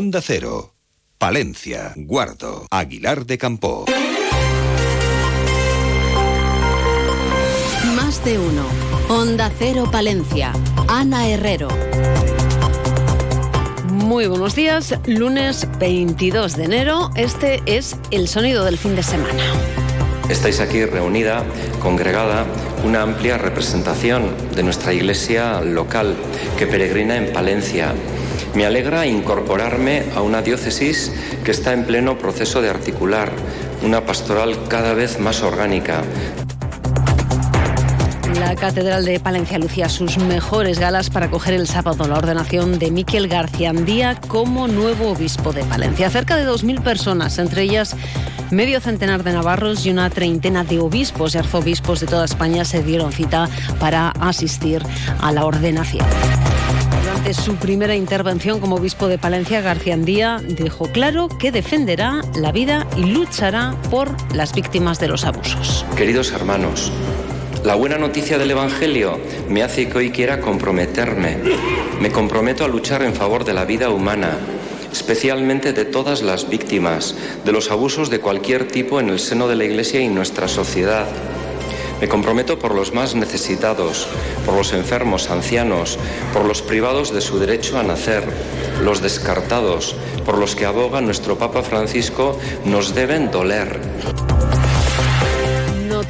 Onda Cero, Palencia, Guardo, Aguilar de Campo. Más de uno. Onda Cero Palencia. Ana Herrero. Muy buenos días, lunes 22 de enero. Este es el sonido del fin de semana. Estáis aquí reunida, congregada, una amplia representación de nuestra iglesia local que peregrina en Palencia. Me alegra incorporarme a una diócesis que está en pleno proceso de articular una pastoral cada vez más orgánica, la Catedral de Palencia lucía sus mejores galas para coger el sábado la ordenación de Miquel García Andía como nuevo obispo de Palencia. Cerca de 2.000 personas, entre ellas medio centenar de navarros y una treintena de obispos y arzobispos de toda España se dieron cita para asistir a la ordenación. Durante su primera intervención como obispo de Palencia, García Andía dejó claro que defenderá la vida y luchará por las víctimas de los abusos. Queridos hermanos, la buena noticia del Evangelio me hace que hoy quiera comprometerme. Me comprometo a luchar en favor de la vida humana, especialmente de todas las víctimas, de los abusos de cualquier tipo en el seno de la Iglesia y nuestra sociedad. Me comprometo por los más necesitados, por los enfermos, ancianos, por los privados de su derecho a nacer, los descartados, por los que aboga nuestro Papa Francisco, nos deben doler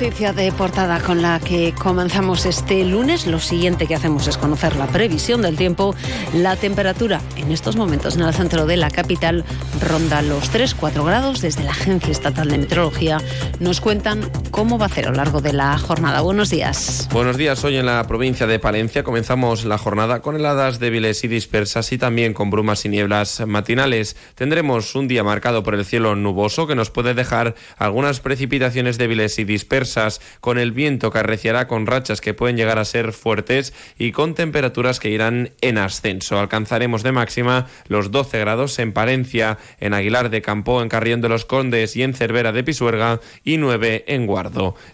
noticia de portada con la que comenzamos este lunes. Lo siguiente que hacemos es conocer la previsión del tiempo. La temperatura en estos momentos en el centro de la capital ronda los 3-4 grados. Desde la Agencia Estatal de Meteorología nos cuentan cómo va a ser a lo largo de la jornada. Buenos días. Buenos días. Hoy en la provincia de Palencia comenzamos la jornada con heladas débiles y dispersas y también con brumas y nieblas matinales. Tendremos un día marcado por el cielo nuboso que nos puede dejar algunas precipitaciones débiles y dispersas con el viento que arreciará con rachas que pueden llegar a ser fuertes y con temperaturas que irán en ascenso. Alcanzaremos de máxima los 12 grados en Palencia, en Aguilar de Campo, en Carrión de los Condes y en Cervera de Pisuerga y 9 en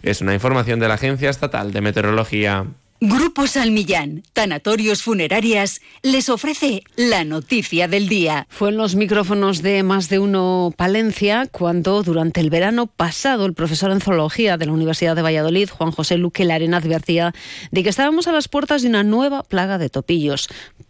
Es una información de la Agencia Estatal de Meteorología. Grupo Salmillán, Tanatorios Funerarias, les ofrece la noticia del día. Fue en los micrófonos de Más de Uno Palencia cuando durante el verano pasado el profesor en zoología de la Universidad de Valladolid, Juan José Luque Larena, advertía de que estábamos a las puertas de una nueva plaga de topillos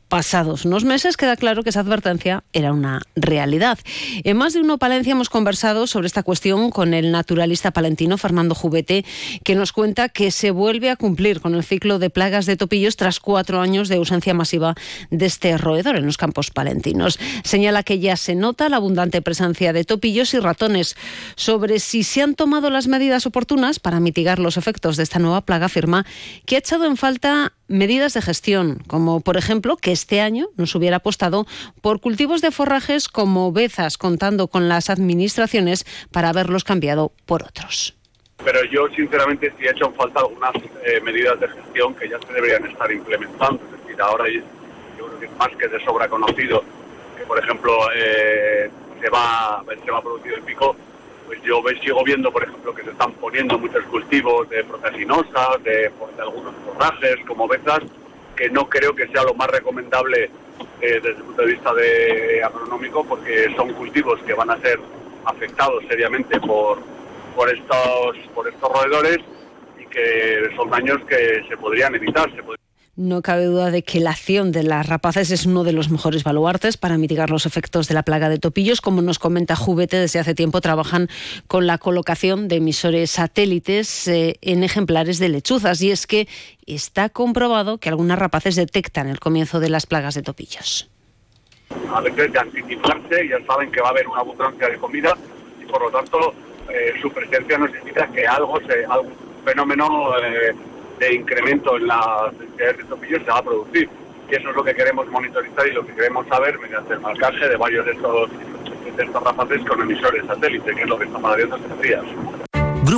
pasados unos meses queda claro que esa advertencia era una realidad. En más de uno Palencia hemos conversado sobre esta cuestión con el naturalista palentino Fernando Jubete, que nos cuenta que se vuelve a cumplir con el ciclo de plagas de topillos tras cuatro años de ausencia masiva de este roedor en los campos palentinos. Señala que ya se nota la abundante presencia de topillos y ratones. Sobre si se han tomado las medidas oportunas para mitigar los efectos de esta nueva plaga, afirma que ha echado en falta medidas de gestión, como por ejemplo que este año nos hubiera apostado por cultivos de forrajes como bezas, contando con las administraciones para haberlos cambiado por otros. Pero yo sinceramente sí he hecho en falta algunas eh, medidas de gestión que ya se deberían estar implementando. Es decir, ahora yo creo que es más que de sobra conocido que, por ejemplo, eh, se, va, se va a producir el pico pues yo sigo viendo, por ejemplo, que se están poniendo muchos cultivos de proteasinosas, de, algunos forrajes como bezas, que no creo que sea lo más recomendable eh, desde el punto de vista de agronómico, porque son cultivos que van a ser afectados seriamente por, por, estos, por estos roedores y que son daños que se podrían evitar. No cabe duda de que la acción de las rapaces es uno de los mejores baluartes para mitigar los efectos de la plaga de topillos. Como nos comenta Jubete, desde hace tiempo trabajan con la colocación de emisores satélites eh, en ejemplares de lechuzas. Y es que está comprobado que algunas rapaces detectan el comienzo de las plagas de topillos. A veces de anticiparse, ya saben que va a haber una abundancia de comida y por lo tanto eh, su presencia nos indica que algo, algún fenómeno... Eh, de incremento en la densidad de topillos se va a producir. Y eso es lo que queremos monitorizar y lo que queremos saber mediante el marcaje de varios de estos, de estos rapaces con emisores satélite, que es lo que estamos haciendo estos días.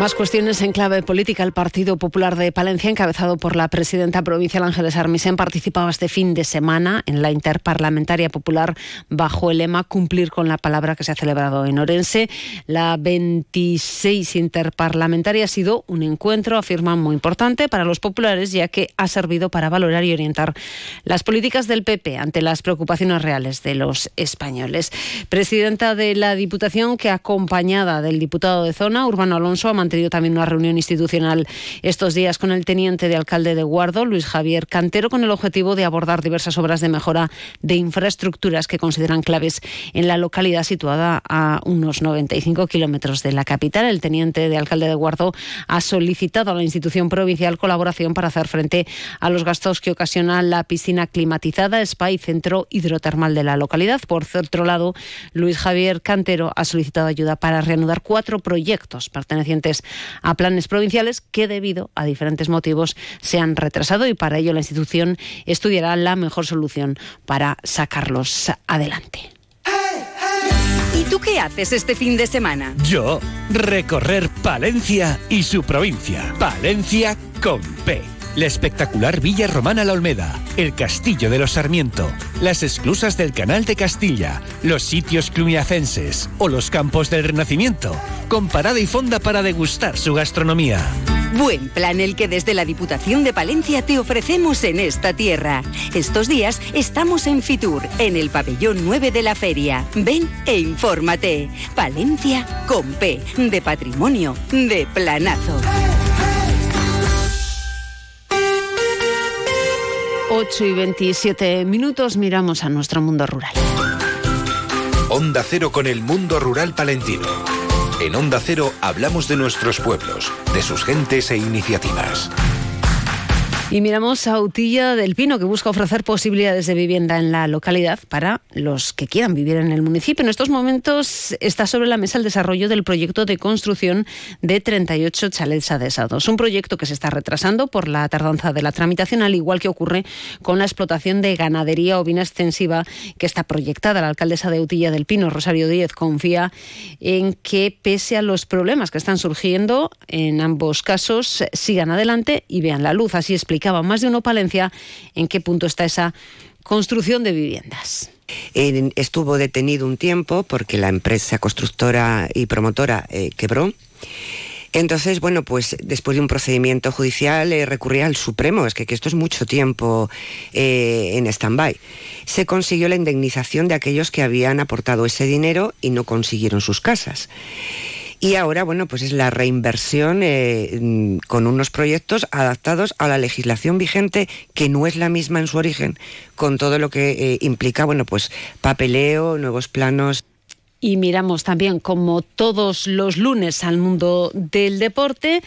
Más cuestiones en clave política. El Partido Popular de Palencia, encabezado por la presidenta provincial Ángeles Armisen, participaba este fin de semana en la Interparlamentaria Popular bajo el lema Cumplir con la palabra que se ha celebrado en Orense. La 26 Interparlamentaria ha sido un encuentro, afirman, muy importante para los populares, ya que ha servido para valorar y orientar las políticas del PP ante las preocupaciones reales de los españoles. Presidenta de la Diputación, que acompañada del diputado de zona, Urbano Alonso, ha mantenido también una reunión institucional estos días con el teniente de alcalde de Guardo, Luis Javier Cantero, con el objetivo de abordar diversas obras de mejora de infraestructuras que consideran claves en la localidad situada a unos 95 kilómetros de la capital. El teniente de alcalde de Guardo ha solicitado a la institución provincial colaboración para hacer frente a los gastos que ocasiona la piscina climatizada, spa y centro hidrotermal de la localidad. Por otro lado, Luis Javier Cantero ha solicitado ayuda para reanudar cuatro proyectos pertenecientes a planes provinciales que debido a diferentes motivos se han retrasado y para ello la institución estudiará la mejor solución para sacarlos adelante. ¿Y tú qué haces este fin de semana? Yo, recorrer Palencia y su provincia. Palencia con P la espectacular Villa Romana La Olmeda, el Castillo de los Sarmiento, las esclusas del Canal de Castilla, los sitios cluniacenses o los campos del Renacimiento, con parada y fonda para degustar su gastronomía. Buen plan el que desde la Diputación de Palencia te ofrecemos en esta tierra. Estos días estamos en Fitur, en el pabellón 9 de la feria. Ven e infórmate. Palencia con P, de patrimonio, de planazo. 8 y 27 minutos miramos a nuestro mundo rural. Onda Cero con el mundo rural palentino. En Onda Cero hablamos de nuestros pueblos, de sus gentes e iniciativas. Y miramos a Utilla del Pino, que busca ofrecer posibilidades de vivienda en la localidad para los que quieran vivir en el municipio. En estos momentos está sobre la mesa el desarrollo del proyecto de construcción de 38 chalets adesados. Un proyecto que se está retrasando por la tardanza de la tramitación, al igual que ocurre con la explotación de ganadería ovina extensiva que está proyectada. La alcaldesa de Utilla del Pino, Rosario Díez, confía en que, pese a los problemas que están surgiendo, en ambos casos sigan adelante y vean la luz. Así explica más de uno Palencia en qué punto está esa construcción de viviendas. estuvo detenido un tiempo porque la empresa constructora y promotora eh, quebró. Entonces, bueno, pues después de un procedimiento judicial eh, recurría al Supremo, es que, esto es mucho tiempo eh, en stand-by. Se consiguió la indemnización de aquellos que habían aportado ese dinero y no consiguieron sus casas. Y ahora, bueno, pues es la reinversión eh, mm, con unos proyectos adaptados a la legislación vigente, que no es la misma en su origen, con todo lo que eh, implica, bueno, pues papeleo, nuevos planos. Y miramos también, como todos los lunes, al mundo del deporte.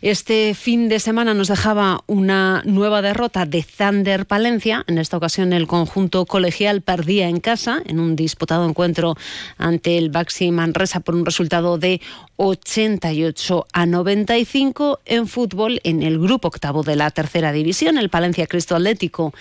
Este fin de semana nos dejaba una nueva derrota de Thunder Palencia. En esta ocasión el conjunto colegial perdía en casa en un disputado encuentro ante el Baxi Manresa por un resultado de 88 a 95 en fútbol en el grupo octavo de la tercera división. El Palencia Cristo Atlético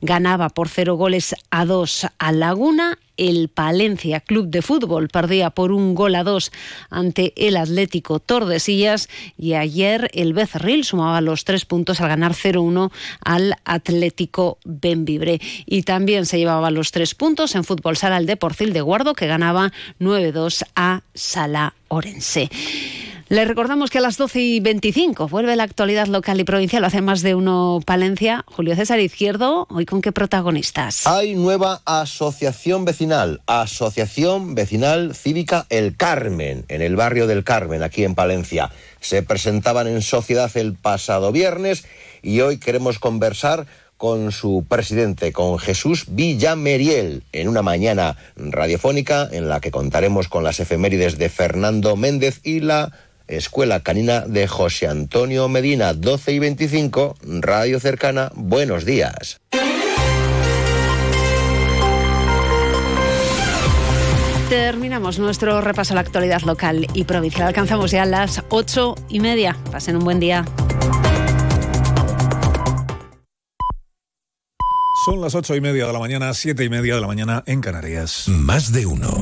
ganaba por cero goles a dos a Laguna el Palencia Club de Fútbol perdía por un gol a dos ante el Atlético Tordesillas y ayer el Becerril sumaba los tres puntos al ganar 0-1 al Atlético Benvibre. Y también se llevaba los tres puntos en Fútbol Sala el Deporcil de Guardo que ganaba 9-2 a Sala Orense. Les recordamos que a las 12 y 25 vuelve la actualidad local y provincial. hace más de uno Palencia. Julio César Izquierdo, ¿hoy con qué protagonistas? Hay nueva asociación vecinal, Asociación Vecinal Cívica El Carmen, en el barrio del Carmen, aquí en Palencia. Se presentaban en sociedad el pasado viernes y hoy queremos conversar con su presidente, con Jesús Villameriel, en una mañana radiofónica en la que contaremos con las efemérides de Fernando Méndez y la Escuela Canina de José Antonio Medina, 12 y 25, Radio Cercana, buenos días. Terminamos nuestro repaso a la actualidad local y provincial. Alcanzamos ya las ocho y media. Pasen un buen día. Son las ocho y media de la mañana, siete y media de la mañana en Canarias. Más de uno.